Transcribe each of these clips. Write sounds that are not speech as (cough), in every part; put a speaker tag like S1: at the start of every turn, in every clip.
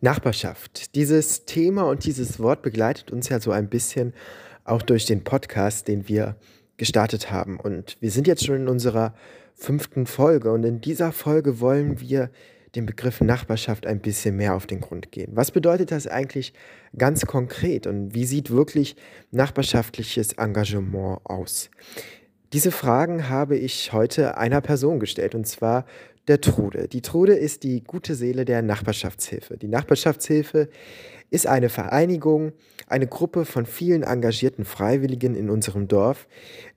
S1: Nachbarschaft. Dieses Thema und dieses Wort begleitet uns ja so ein bisschen auch durch den Podcast, den wir gestartet haben. Und wir sind jetzt schon in unserer fünften Folge und in dieser Folge wollen wir dem Begriff Nachbarschaft ein bisschen mehr auf den Grund gehen. Was bedeutet das eigentlich ganz konkret und wie sieht wirklich nachbarschaftliches Engagement aus? Diese Fragen habe ich heute einer Person gestellt und zwar der Trude. Die Trude ist die gute Seele der Nachbarschaftshilfe. Die Nachbarschaftshilfe ist eine Vereinigung, eine Gruppe von vielen engagierten Freiwilligen in unserem Dorf,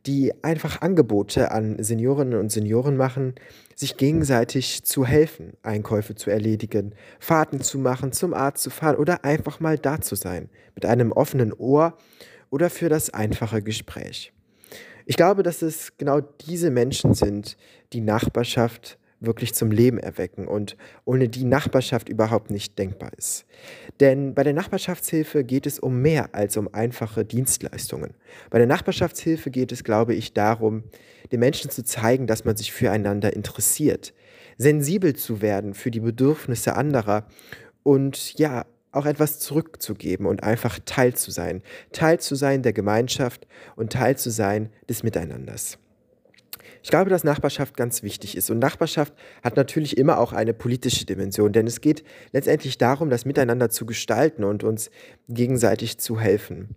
S1: die einfach Angebote an Seniorinnen und Senioren machen, sich gegenseitig zu helfen, Einkäufe zu erledigen, Fahrten zu machen, zum Arzt zu fahren oder einfach mal da zu sein, mit einem offenen Ohr oder für das einfache Gespräch. Ich glaube, dass es genau diese Menschen sind, die Nachbarschaft wirklich zum Leben erwecken und ohne die Nachbarschaft überhaupt nicht denkbar ist. Denn bei der Nachbarschaftshilfe geht es um mehr als um einfache Dienstleistungen. Bei der Nachbarschaftshilfe geht es, glaube ich, darum, den Menschen zu zeigen, dass man sich füreinander interessiert, sensibel zu werden für die Bedürfnisse anderer und ja, auch etwas zurückzugeben und einfach Teil zu sein. Teil zu sein der Gemeinschaft und Teil zu sein des Miteinanders. Ich glaube, dass Nachbarschaft ganz wichtig ist. Und Nachbarschaft hat natürlich immer auch eine politische Dimension, denn es geht letztendlich darum, das Miteinander zu gestalten und uns gegenseitig zu helfen.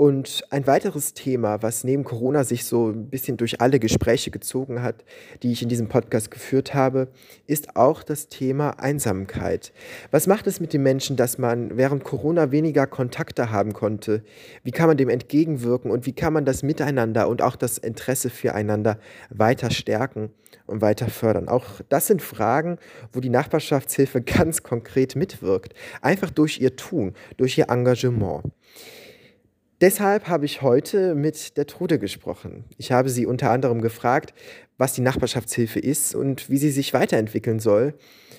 S1: Und ein weiteres Thema, was neben Corona sich so ein bisschen durch alle Gespräche gezogen hat, die ich in diesem Podcast geführt habe, ist auch das Thema Einsamkeit. Was macht es mit den Menschen, dass man während Corona weniger Kontakte haben konnte? Wie kann man dem entgegenwirken und wie kann man das Miteinander und auch das Interesse füreinander weiter stärken und weiter fördern? Auch das sind Fragen, wo die Nachbarschaftshilfe (laughs) ganz konkret mitwirkt. Einfach durch ihr Tun, durch ihr Engagement. Deshalb habe ich heute mit der Trude gesprochen. Ich habe sie unter anderem gefragt, was die Nachbarschaftshilfe ist und wie sie sich weiterentwickeln soll,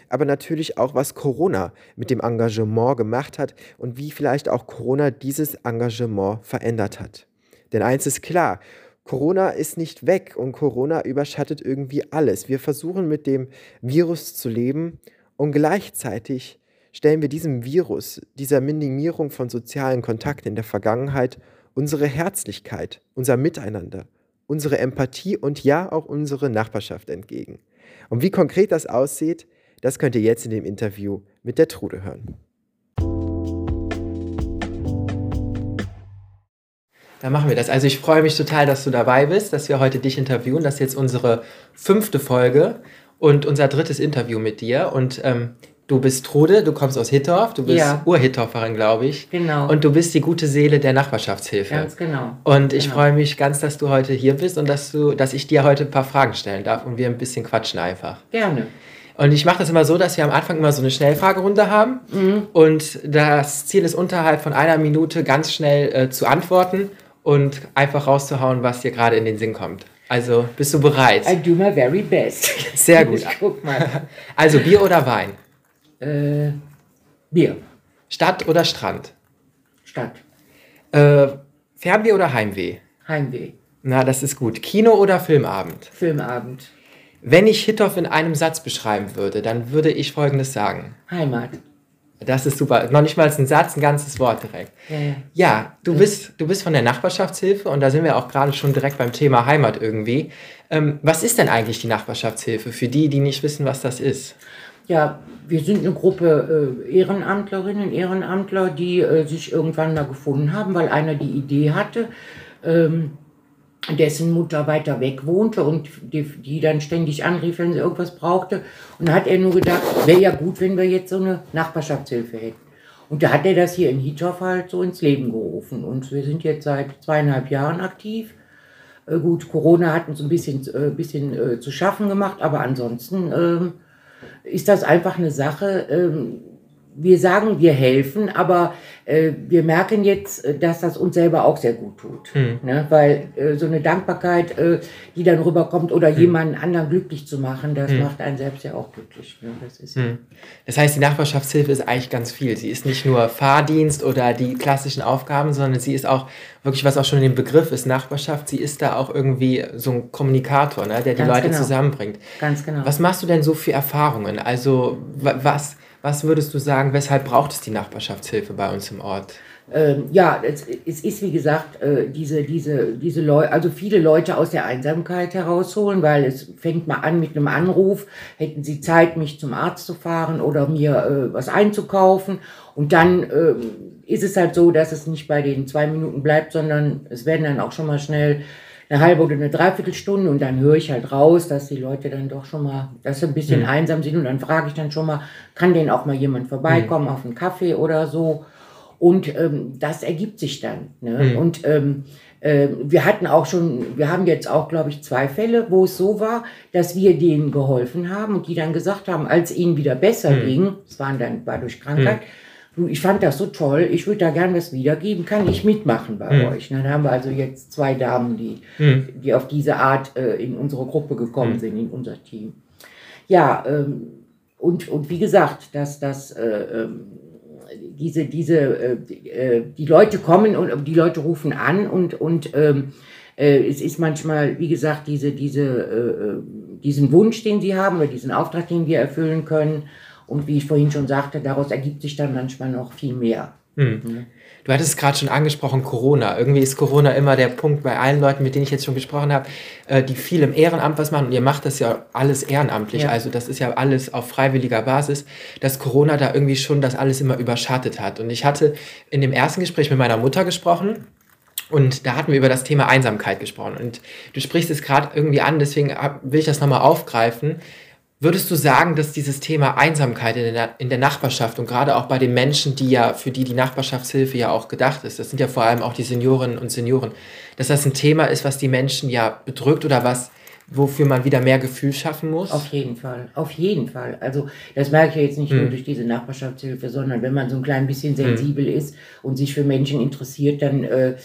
S1: aber natürlich auch, was Corona mit dem Engagement gemacht hat und wie vielleicht auch Corona dieses Engagement verändert hat. Denn eins ist klar, Corona ist nicht weg und Corona überschattet irgendwie alles. Wir versuchen mit dem Virus zu leben und gleichzeitig stellen wir diesem Virus, dieser Minimierung von sozialen Kontakten in der Vergangenheit unsere Herzlichkeit, unser Miteinander, unsere Empathie und ja auch unsere Nachbarschaft entgegen. Und wie konkret das aussieht, das könnt ihr jetzt in dem Interview mit der Trude hören. Da machen wir das. Also ich freue mich total, dass du dabei bist, dass wir heute dich interviewen. Das ist jetzt unsere fünfte Folge und unser drittes Interview mit dir. Und ähm, Du bist Trude, du kommst aus Hittorf, du bist ja. Ur-Hittorferin, glaube ich. Genau. Und du bist die gute Seele der Nachbarschaftshilfe.
S2: Ganz genau.
S1: Und ich
S2: genau.
S1: freue mich ganz, dass du heute hier bist und dass, du, dass ich dir heute ein paar Fragen stellen darf und wir ein bisschen quatschen einfach.
S2: Gerne.
S1: Und ich mache das immer so, dass wir am Anfang immer so eine Schnellfragerunde haben. Mhm. Und das Ziel ist, unterhalb von einer Minute ganz schnell äh, zu antworten und einfach rauszuhauen, was dir gerade in den Sinn kommt. Also, bist du bereit?
S2: I do my very best.
S1: Sehr gut. (laughs) Ich guck mal. Also, Bier oder Wein?
S2: Äh, Bier.
S1: Stadt oder Strand?
S2: Stadt.
S1: Äh, Fernweh oder Heimweh?
S2: Heimweh.
S1: Na, das ist gut. Kino oder Filmabend?
S2: Filmabend.
S1: Wenn ich Hittorf in einem Satz beschreiben würde, dann würde ich Folgendes sagen.
S2: Heimat.
S1: Das ist super. Noch nicht mal ein Satz, ein ganzes Wort direkt.
S2: Ja, ja.
S1: ja du, bist, du bist von der Nachbarschaftshilfe und da sind wir auch gerade schon direkt beim Thema Heimat irgendwie. Ähm, was ist denn eigentlich die Nachbarschaftshilfe für die, die nicht wissen, was das ist?
S2: Ja, wir sind eine Gruppe äh, Ehrenamtlerinnen, Ehrenamtler, die äh, sich irgendwann mal gefunden haben, weil einer die Idee hatte, ähm, dessen Mutter weiter weg wohnte und die, die, dann ständig anrief, wenn sie irgendwas brauchte. Und da hat er nur gedacht, wäre ja gut, wenn wir jetzt so eine Nachbarschaftshilfe hätten. Und da hat er das hier in Hittorf halt so ins Leben gerufen. Und wir sind jetzt seit zweieinhalb Jahren aktiv. Äh, gut, Corona hat uns ein bisschen, äh, bisschen äh, zu schaffen gemacht, aber ansonsten ähm, ist das einfach eine Sache. Ähm, wir sagen, wir helfen, aber äh, wir merken jetzt, äh, dass das uns selber auch sehr gut tut. Mhm. Ne? Weil äh, so eine Dankbarkeit, äh, die dann rüberkommt oder mhm. jemanden anderen glücklich zu machen, das mhm. macht einen selbst ja auch glücklich. Ne? Das, ist
S1: ja das heißt, die Nachbarschaftshilfe ist eigentlich ganz viel. Sie ist nicht nur Fahrdienst oder die klassischen Aufgaben, sondern sie ist auch wirklich, was auch schon in dem Begriff ist, Nachbarschaft, sie ist da auch irgendwie so ein Kommunikator, ne? der die ganz Leute genau. zusammenbringt.
S2: Ganz genau.
S1: Was machst du denn so für Erfahrungen? Also was Was würdest du sagen, weshalb braucht es die Nachbarschaftshilfe bei uns im Ort?
S2: Ähm, ja, es, es, ist wie gesagt, äh, diese, diese, diese Leute, also viele Leute aus der Einsamkeit herausholen, weil es fängt mal an mit einem Anruf, hätten sie Zeit, mich zum Arzt zu fahren oder mir äh, was einzukaufen. Und dann äh, ist es halt so, dass es nicht bei den zwei Minuten bleibt, sondern es werden dann auch schon mal schnell eine halbe oder eine Dreiviertelstunde und dann höre ich halt raus, dass die Leute dann doch schon mal, dass sie ein bisschen mhm. einsam sind und dann frage ich dann schon mal, kann denn auch mal jemand vorbeikommen mhm. auf einen Kaffee oder so? Und ähm, das ergibt sich dann. Ne? Mhm. Und ähm, äh, wir hatten auch schon, wir haben jetzt auch, glaube ich, zwei Fälle, wo es so war, dass wir denen geholfen haben und die dann gesagt haben, als ihnen wieder besser mhm. ging, es waren dann war durch Krankheit, mhm. Du, ich fand das so toll, ich würde da gern was wiedergeben, kann ich mitmachen bei mhm. euch. Und dann haben wir also jetzt zwei Damen, die, mhm. die auf diese Art äh, in unsere Gruppe gekommen mhm. sind, in unser Team. Ja, ähm, und, und wie gesagt, dass das äh, ähm, diese, diese, äh, äh, die Leute kommen und die Leute rufen an und, und ähm, äh, es ist manchmal, wie gesagt, diese, diese, äh, äh, diesen Wunsch, den sie haben oder diesen Auftrag, den wir erfüllen können. Und wie ich vorhin schon sagte, daraus ergibt sich dann manchmal noch viel mehr.
S1: Ja. Du hattest es gerade schon angesprochen, Corona. Irgendwie ist Corona immer der Punkt bei allen Leuten, mit denen ich jetzt schon gesprochen habe, äh, die viel im Ehrenamt was machen. Und ihr macht das ja alles ehrenamtlich. Ja. Also das ist ja alles auf freiwilliger Basis, dass Corona da irgendwie schon das alles immer überschattet hat. Und ich hatte in dem ersten Gespräch mit meiner Mutter gesprochen. Und da hatten wir über das Thema Einsamkeit gesprochen. Und du sprichst es gerade irgendwie an, deswegen will ich das nochmal aufgreifen. Würdest du sagen, dass dieses Thema Einsamkeit in der, in der Nachbarschaft und gerade auch bei den Menschen, die ja, für die die Nachbarschaftshilfe ja auch gedacht ist, das sind ja vor allem auch die Seniorinnen und Senioren, dass das ein Thema ist, was die Menschen ja bedrückt oder was wofür man wieder mehr Gefühl schaffen muss?
S2: Auf jeden Fall, auf jeden Fall. Also das merke ich jetzt nicht hm. nur durch diese Nachbarschaftshilfe, sondern wenn man so ein klein bisschen hm. sensibel hm. ist und sich für Menschen interessiert, dann, äh,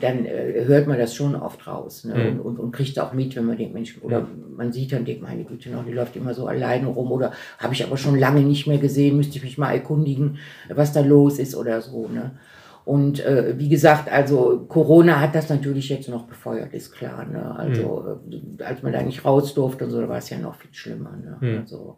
S2: dann äh, hört man das schon oft raus ne? Hm. und, und, und, kriegt auch mit, wenn man den Menschen, oder man sieht dann, denkt, meine Güte, noch, die läuft immer so alleine rum oder habe ich aber schon lange nicht mehr gesehen, müsste ich mich mal erkundigen, was da los ist oder so. Ne? Und äh, wie gesagt, also Corona hat das natürlich jetzt noch befeuert, ist klar. Ne? Also mhm. als man da nicht raus durfte und so, war es ja noch viel schlimmer. Ne? Mhm. Also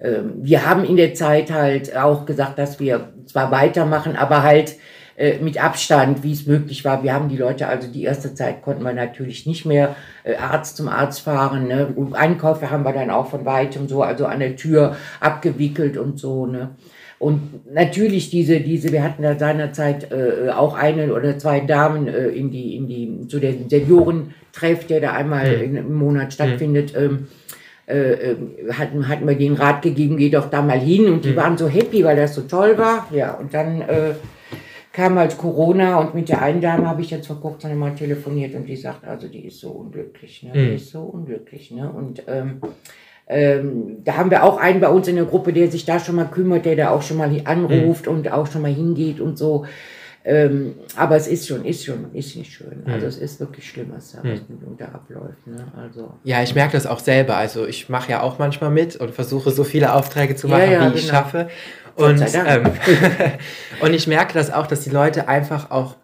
S2: ähm, wir haben in der Zeit halt auch gesagt, dass wir zwar weitermachen, aber halt äh, mit Abstand, wie es möglich war. Wir haben die Leute, also die erste Zeit konnten wir natürlich nicht mehr äh, Arzt zum Arzt fahren. Ne? Und Einkäufe haben wir dann auch von weitem so, also an der Tür abgewickelt und so. Ne? Und natürlich diese, diese, wir hatten da seinerzeit äh, auch eine oder zwei Damen äh, in die, in die, zu den Seniorentreff, der da einmal mhm. im Monat stattfindet, mhm. äh, äh, hatten, hatten wir den Rat gegeben, geh doch da mal hin und die mhm. waren so happy, weil das so toll war. Ja, und dann äh, kam halt Corona und mit der einen Dame habe ich jetzt vor kurzem mal telefoniert und die sagt, also die ist so unglücklich, ne? Die mhm. ist so unglücklich, ne? Und ähm, ähm, da haben wir auch einen bei uns in der Gruppe, der sich da schon mal kümmert, der da auch schon mal anruft mhm. und auch schon mal hingeht und so. Ähm, aber es ist schon, ist schon, ist nicht schön. Also mhm. es ist wirklich schlimm, was da, mhm. da abläuft. Ne? Also,
S1: ja, ich merke das auch selber. Also ich mache ja auch manchmal mit und versuche so viele Aufträge zu machen, ja, ja, wie ich genau. schaffe. Und, ähm, (laughs) und ich merke das auch, dass die Leute einfach auch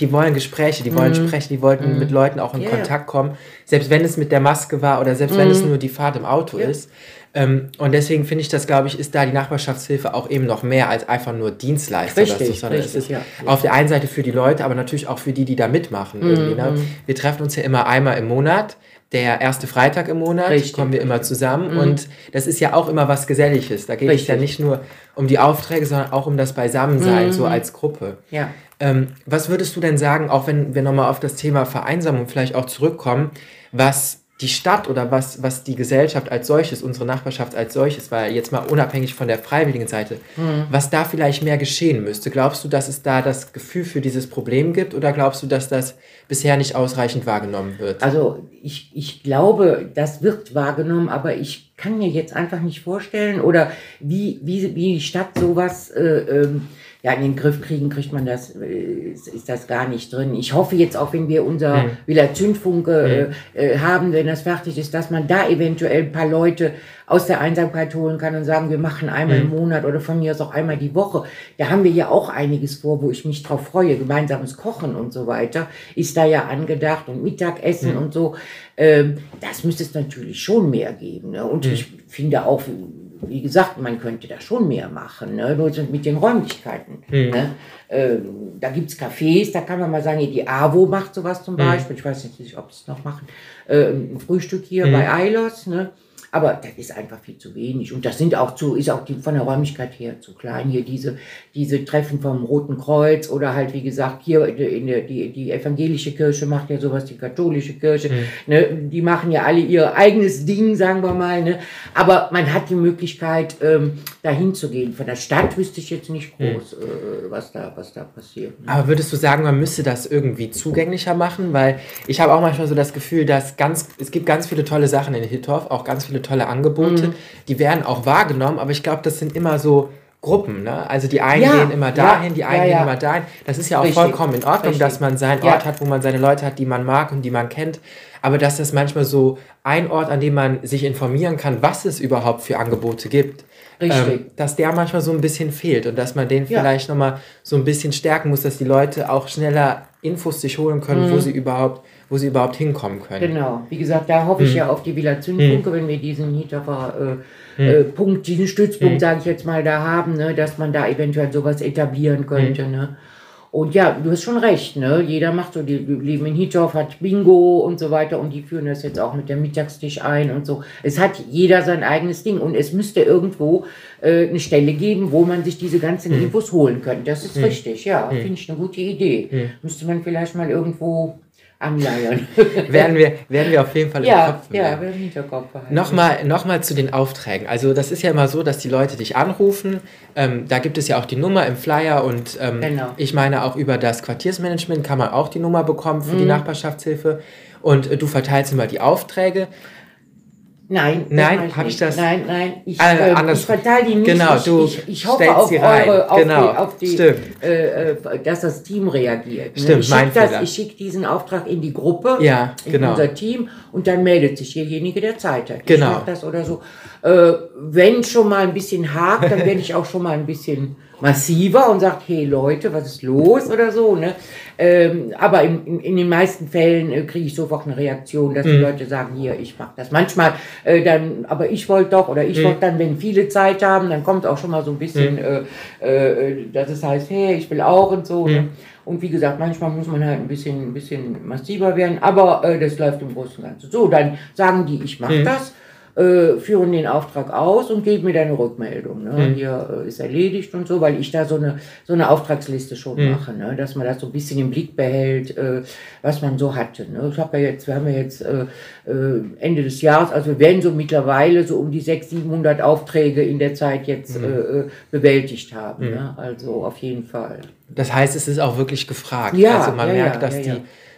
S1: die wollen Gespräche, die wollen mm. sprechen, die wollten mm. mit Leuten auch in yeah. Kontakt kommen, selbst wenn es mit der Maske war oder selbst mm. wenn es mhm. nur die Fahrt im Auto yeah. ist. Ähm, und deswegen finde ich das, glaube ich, ist da die Nachbarschaftshilfe auch eben noch mehr als einfach nur Dienstleister.
S2: Richtig, dazu, sondern richtig,
S1: es ist ja. auf der einen Seite für die Leute, aber natürlich auch für die, die da mitmachen. Irgendwie, ne? Mhm. Wir treffen uns ja immer einmal im Monat der erste Freitag im Monat Richtig. kommen wir immer zusammen mhm. und das ist ja auch immer was Geselliges. Da geht Richtig. es ja nicht nur um die Aufträge, sondern auch um das Beisammensein, mhm. so als Gruppe.
S2: Ja.
S1: Ähm, was würdest du denn sagen, auch wenn wir nochmal auf das Thema Vereinsamung vielleicht auch zurückkommen, was die Stadt oder was, was die Gesellschaft als solches, unsere Nachbarschaft als solches, weil jetzt mal unabhängig von der freiwilligen Seite, mhm. was da vielleicht mehr geschehen müsste? Glaubst du, dass es da das Gefühl für dieses Problem gibt oder glaubst du, dass das bisher nicht ausreichend wahrgenommen wird?
S2: Also ich, ich glaube, das wird wahrgenommen, aber ich kann mir jetzt einfach nicht vorstellen oder wie, wie, wie die Stadt sowas äh, ähm, ja, in den Griff kriegen, kriegt man das, äh, ist das gar nicht drin. Ich hoffe jetzt auch, wenn wir unser mhm. Villa Zündfunke mhm. äh, haben, wenn das fertig ist, dass man da eventuell ein paar Leute aus der Einsamkeit holen kann und sagen, wir machen einmal mhm. im Monat oder von mir aus auch einmal die Woche. Da haben wir ja auch einiges vor, wo ich mich drauf freue. Gemeinsames Kochen und so weiter ist da ja angedacht und Mittagessen mhm. und so. Ähm, das müsste es natürlich schon mehr geben. Ne? Und mhm. ich finde auch, wie gesagt, man könnte da schon mehr machen, ne? nur mit den Räumlichkeiten.
S1: Mhm.
S2: Ne? Ähm, da gibt es Cafés, da kann man mal sagen, die AWO macht sowas zum Beispiel, ich weiß nicht, ob sie es noch machen, ähm, ein Frühstück hier bei Eilos, ne? Aber das ist einfach viel zu wenig. Und das sind auch zu, ist auch die, von der Räumlichkeit her zu klein. Hier diese, diese Treffen vom Roten Kreuz oder halt, wie gesagt, hier in der, die, die evangelische Kirche macht ja sowas, die katholische Kirche. Ne, die machen ja alle ihr eigenes Ding, sagen wir mal. Ne? Aber man hat die Möglichkeit, ähm, dahin zu gehen. Von der Stadt wüsste ich jetzt nicht groß, äh, was, da, was da passiert. Ne?
S1: Aber würdest du sagen, man müsste das irgendwie zugänglicher machen? Weil ich habe auch manchmal so das Gefühl, dass ganz, es gibt ganz viele tolle Sachen in Hittorf, auch ganz viele tolle Angebote.
S2: Mhm.
S1: Die werden auch wahrgenommen, aber ich glaube, das sind immer so Gruppen. Ne? Also die einen
S2: Ja,
S1: gehen immer
S2: ja,
S1: dahin, die einen
S2: ja,
S1: gehen
S2: ja.
S1: immer dahin. Das ist ja auch
S2: Richtig,
S1: vollkommen in Ordnung,
S2: richtig.
S1: dass man seinen
S2: Ja.
S1: Ort hat, wo man seine Leute hat, die man mag und die man kennt. Aber dass das manchmal so ein Ort, an dem man sich informieren kann, was es überhaupt für Angebote gibt.
S2: Richtig.
S1: Ähm, dass der manchmal so ein bisschen fehlt und dass man den
S2: Ja.
S1: vielleicht nochmal so ein bisschen stärken muss, dass die Leute auch schneller Infos sich holen können, wo sie überhaupt, wo sie überhaupt hinkommen können.
S2: Mhm. Genau, wie gesagt, da hoffe
S1: Hm.
S2: ich ja auf die Villa Zündfunke, wenn wir diesen Niederer äh, äh, Punkt, diesen Stützpunkt,
S1: Hm.
S2: sage ich jetzt mal, da haben, ne, dass man da eventuell sowas etablieren könnte. Ne? Und ja, du hast schon recht, ne? Jeder macht so, die, leben in Hittorf, hat Bingo und so weiter und die führen das jetzt auch mit dem Mittagstisch ein und so. Es hat jeder sein eigenes Ding und es müsste irgendwo äh, eine Stelle geben, wo man sich diese ganzen
S1: Hm.
S2: Infos holen könnte. Das ist richtig, ja, finde ich eine gute Idee. Müsste man vielleicht mal irgendwo anleiern. (laughs)
S1: Werden, wir, werden wir auf jeden Fall im
S2: Ja,
S1: Kopf
S2: ja,
S1: behalten.
S2: wir im Hinterkopf behalten.
S1: Nochmal, nochmal zu den Aufträgen. Also das ist ja immer so, dass die Leute dich anrufen. Ähm, da gibt es ja auch die Nummer im Flyer und ähm,
S2: Genau.
S1: ich meine auch über das Quartiersmanagement kann man auch die Nummer bekommen für
S2: Mhm.
S1: die Nachbarschaftshilfe. Und äh, du verteilst immer die Aufträge.
S2: Nein,
S1: Nein,
S2: mach
S1: hab ich das-
S2: Nein, nein, ich, ähm,
S1: anders-
S2: ich verteile die nicht.
S1: Genau,
S2: ich,
S1: du
S2: ich, ich hoffe auf eure, auf
S1: Genau,
S2: die, auf die
S1: stimmt.
S2: äh, äh, dass das Team reagiert. ne?
S1: Stimmt,
S2: ich
S1: mein
S2: schicke das,
S1: Fehler.
S2: ich schicke diesen Auftrag in die Gruppe,
S1: Ja,
S2: in
S1: genau.
S2: unser Team und dann meldet sich derjenige, der Zeit hat. Ich
S1: Genau.
S2: mach das oder so. Äh, wenn schon mal ein bisschen hakt, dann werde ich auch schon mal ein bisschen massiver und sagt, hey Leute, was ist los oder so. Ne? Ähm, aber in, in, in den meisten Fällen äh, kriege ich sofort eine Reaktion, dass die Leute sagen, hier, ich mache das. Manchmal äh, dann, aber ich wollte doch oder ich wollte dann, wenn viele Zeit haben, dann kommt auch schon mal so ein bisschen, äh, äh, dass es heißt, hey, ich will auch und so. Ne? Und wie gesagt, manchmal muss man halt ein bisschen, ein bisschen massiver werden, aber äh, das läuft im Großen und Ganzen. So, dann sagen die, ich mache das äh, führen den Auftrag aus und geben mir dann eine Rückmeldung. Ne? Hier äh, ist erledigt und so, weil ich da so eine, so eine Auftragsliste schon mache, ne? dass man das so ein bisschen im Blick behält, äh, was man so hatte. Ne? Ich habe ja jetzt, wir haben ja jetzt äh, äh, Ende des Jahres, also wir werden so mittlerweile so um die 600, 700 Aufträge in der Zeit jetzt äh, äh, bewältigt haben. Ne? Also auf jeden Fall.
S1: Das heißt, es ist auch wirklich gefragt.
S2: Ja,
S1: also man
S2: ja,
S1: merkt, dass, die,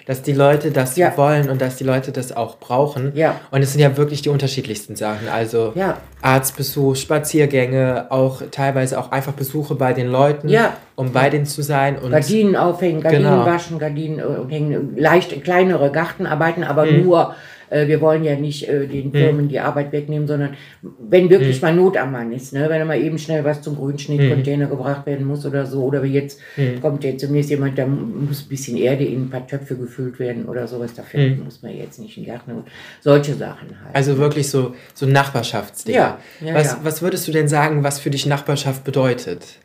S1: dass die Leute das
S2: Ja.
S1: wollen und dass die Leute das auch brauchen.
S2: Ja.
S1: Und es sind ja wirklich die unterschiedlichsten Sachen. Also
S2: Ja.
S1: Arztbesuch, Spaziergänge, auch teilweise auch einfach Besuche bei den Leuten,
S2: Ja.
S1: um bei denen zu sein. Und
S2: Gardinen aufhängen, Gardinen
S1: Genau.
S2: waschen, Gardinen äh, hängen, leicht kleinere Gartenarbeiten, aber
S1: Mhm.
S2: nur, äh, wir wollen ja nicht äh, den Firmen die Arbeit wegnehmen, sondern wenn wirklich
S1: Mhm.
S2: mal Not am Mann ist, ne, wenn mal eben schnell was zum Grünschnittcontainer gebracht werden muss oder so, oder wie jetzt kommt jetzt demnächst jemand, da muss ein bisschen Erde in ein paar Töpfe gefüllt werden oder sowas, dafür muss man jetzt nicht in den Garten und solche Sachen halt.
S1: Also wirklich so, so Nachbarschaftsdinge.
S2: Ja, ja,
S1: was,
S2: ja.
S1: was würdest du denn sagen, was für dich Nachbarschaft bedeutet?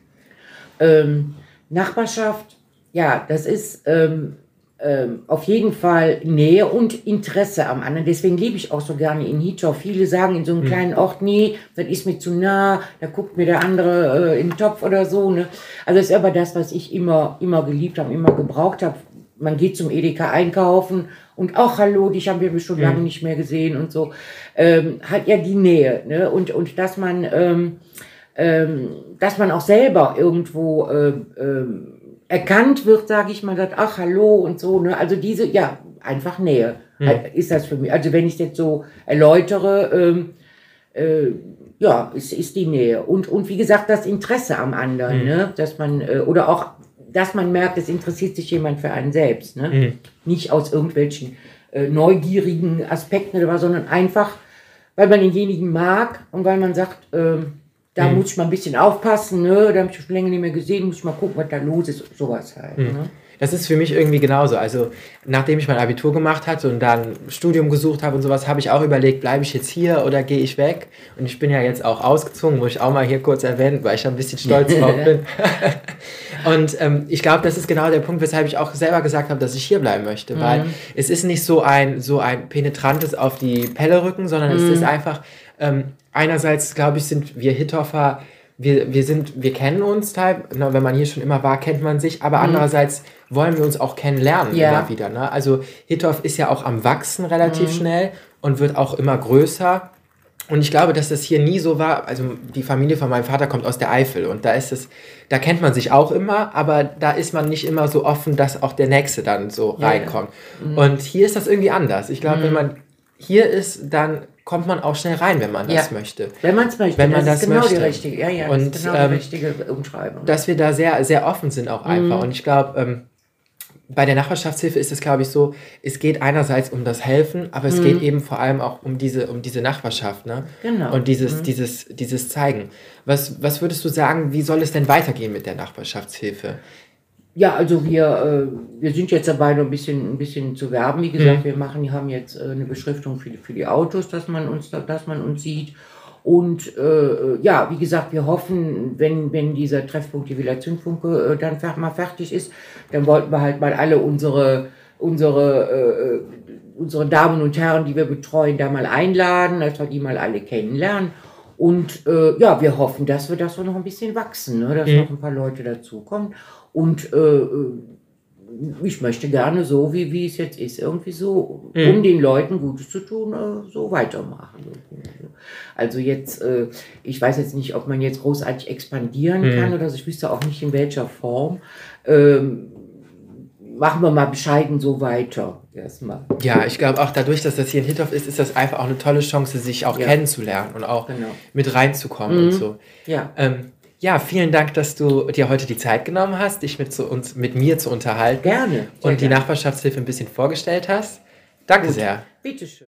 S2: Ähm, Nachbarschaft, ja, das ist ähm, ähm, auf jeden Fall Nähe und Interesse am anderen. Deswegen lebe ich auch so gerne in Hitchau. Viele sagen in so einem kleinen Ort, nee, das ist mir zu nah, da guckt mir der andere äh, in den Topf oder so. Ne? Also das ist aber das, was ich immer, immer geliebt habe, immer gebraucht habe. Man geht zum Edeka einkaufen und auch hallo, dich haben wir schon lange nicht mehr gesehen und so. Ähm, hat ja die Nähe. Ne? Und, und dass man... Ähm, ähm, dass man auch selber irgendwo äh, ähm, erkannt wird, sage ich mal, sagt, ach hallo und so. Ne? Also diese, ja, einfach Nähe halt, ist das für mich. Also wenn ich jetzt so erläutere, ähm, äh, ja, ist, ist die Nähe. Und, und wie gesagt, das Interesse am anderen, ne? dass man, äh, oder auch, dass man merkt, es interessiert sich jemand für einen selbst. Ne? Nicht aus irgendwelchen äh, neugierigen Aspekten oder was, sondern einfach, weil man denjenigen mag und weil man sagt, ähm, da muss ich mal ein bisschen aufpassen, ne? da habe ich schon länger nicht mehr gesehen, muss ich mal gucken, was da los ist, sowas halt. Ne?
S1: Das ist für mich irgendwie genauso. Also, nachdem ich mein Abitur gemacht hatte und dann Studium gesucht habe und sowas, habe ich auch überlegt, bleibe ich jetzt hier oder gehe ich weg? Und ich bin ja jetzt auch ausgezogen, muss ich auch mal hier kurz erwähnen, weil ich ein bisschen stolz drauf (laughs) bin. und ähm, ich glaube, das ist genau der Punkt, weshalb ich auch selber gesagt habe, dass ich hier bleiben möchte. Mhm. Weil es ist nicht so ein, so ein penetrantes auf die Pelle rücken, sondern mhm. es ist einfach, ähm, einerseits, glaube ich, sind wir Hittoffer wir, wir sind, wir kennen uns teil, ne, wenn man hier schon immer war, kennt man sich, aber mhm. andererseits wollen wir uns auch kennenlernen ja. immer wieder. Ne? Also Hittorf ist ja auch am Wachsen relativ mhm. schnell und wird auch immer größer. Und ich glaube, dass das hier nie so war. Also die Familie von meinem Vater kommt aus der Eifel und da ist es, da kennt man sich auch immer, aber da ist man nicht immer so offen, dass auch der Nächste dann so ja, reinkommt. Ja. Mhm. Und hier ist das irgendwie anders. Ich glaube, wenn mhm. man hier ist, dann kommt man auch schnell rein, wenn man das ja. möchte.
S2: Wenn man es möchte.
S1: Wenn man das,
S2: das genau
S1: möchte.
S2: Die richtige, ja, ja,
S1: und, das ist genau ähm, die richtige Umschreibung. Dass wir da sehr, sehr offen sind auch einfach. Mhm. Und ich glaube, ähm, bei der Nachbarschaftshilfe ist es, glaube ich, so, es geht einerseits um das Helfen, aber es mhm. geht eben vor allem auch um diese, um diese Nachbarschaft, ne? Genau. Und dieses, mhm. dieses, dieses Zeigen. Was, was würdest du sagen, wie soll es denn weitergehen mit der Nachbarschaftshilfe?
S2: Ja, also wir, äh, wir sind jetzt dabei, noch ein bisschen, ein bisschen zu werben. Wie gesagt, mhm. wir machen, haben jetzt äh, eine Beschriftung für die, für die Autos, dass man uns, dass man uns sieht. Und äh, ja, wie gesagt, wir hoffen, wenn, wenn dieser Treffpunkt die Villa Zündfunke äh, dann mal fertig ist, dann wollten wir halt mal alle unsere, unsere, äh, unsere Damen und Herren, die wir betreuen, da mal einladen, dass wir die mal alle kennenlernen. Und äh, ja, wir hoffen, dass wir das so noch ein bisschen wachsen, ne? dass mhm. noch ein paar Leute dazukommen. Und äh, äh, ich möchte gerne so, wie, wie es jetzt ist, irgendwie so, mhm. um den Leuten Gutes zu tun, äh, so weitermachen. Also jetzt, äh, ich weiß jetzt nicht, ob man jetzt großartig expandieren mhm. kann oder so, ich wüsste auch nicht in welcher Form. Ähm, machen wir mal bescheiden so weiter erstmal.
S1: Ja, ich glaube auch dadurch, dass das hier in Hittorf ist, ist das einfach auch eine tolle Chance, sich auch ja. kennenzulernen und auch genau. mit reinzukommen mhm. und so. Ja. Ähm, ja, vielen Dank, dass du dir heute die Zeit genommen hast, dich mit, zu uns, mit mir zu unterhalten.
S2: Gerne.
S1: Und die gerne. Nachbarschaftshilfe ein bisschen vorgestellt hast. Danke Gut. sehr.
S2: Bitteschön.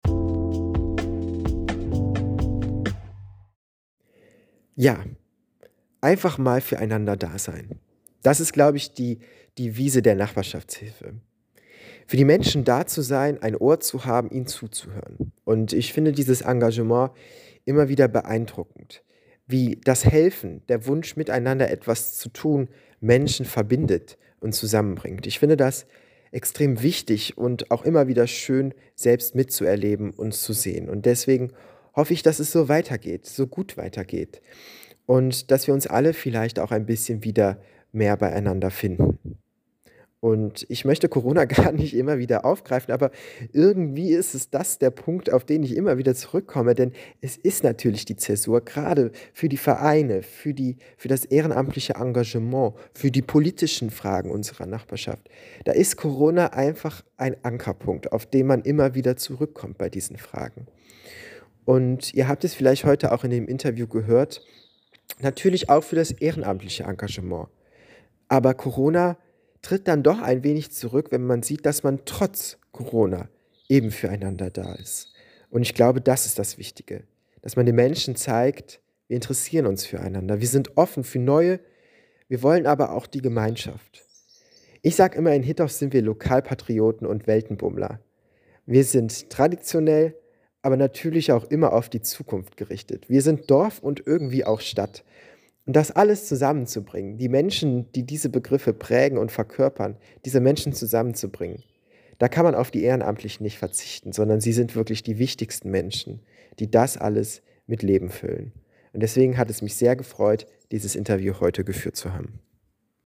S1: Ja, einfach mal füreinander da sein. Das ist, glaube ich, die, die Wiese der Nachbarschaftshilfe. Für die Menschen da zu sein, ein Ohr zu haben, ihnen zuzuhören. Und ich finde dieses Engagement immer wieder beeindruckend wie das Helfen, der Wunsch, miteinander etwas zu tun, Menschen verbindet und zusammenbringt. Ich finde das extrem wichtig und auch immer wieder schön, selbst mitzuerleben und zu sehen. Und deswegen hoffe ich, dass es so weitergeht, so gut weitergeht. Und dass wir uns alle vielleicht auch ein bisschen wieder mehr beieinander finden. Und ich möchte Corona (laughs) gar nicht immer wieder aufgreifen, aber irgendwie ist es das der Punkt, auf den ich immer wieder zurückkomme, denn es ist natürlich die Zäsur, gerade für die Vereine, für, die, für das ehrenamtliche Engagement, für die politischen Fragen unserer Nachbarschaft. Da ist Corona einfach ein Ankerpunkt, auf den man immer wieder zurückkommt bei diesen Fragen. Und ihr habt es vielleicht heute auch in dem Interview gehört, natürlich auch für das ehrenamtliche Engagement. Aber Corona tritt dann doch ein wenig zurück, wenn man sieht, dass man trotz Corona eben füreinander da ist. Und ich glaube, das ist das Wichtige, dass man den Menschen zeigt, wir interessieren uns füreinander, wir sind offen für Neue, wir wollen aber auch die Gemeinschaft. Ich sage immer, in Hittorf sind wir Lokalpatrioten und Weltenbummler. Wir sind traditionell, aber natürlich auch immer auf die Zukunft gerichtet. Wir sind Dorf und irgendwie auch Stadt. Und das alles zusammenzubringen, die Menschen, die diese Begriffe prägen und verkörpern, diese Menschen zusammenzubringen, da kann man auf die Ehrenamtlichen nicht verzichten, sondern sie sind wirklich die wichtigsten Menschen, die das alles mit Leben füllen. Und deswegen hat es mich sehr gefreut, dieses Interview heute geführt zu haben.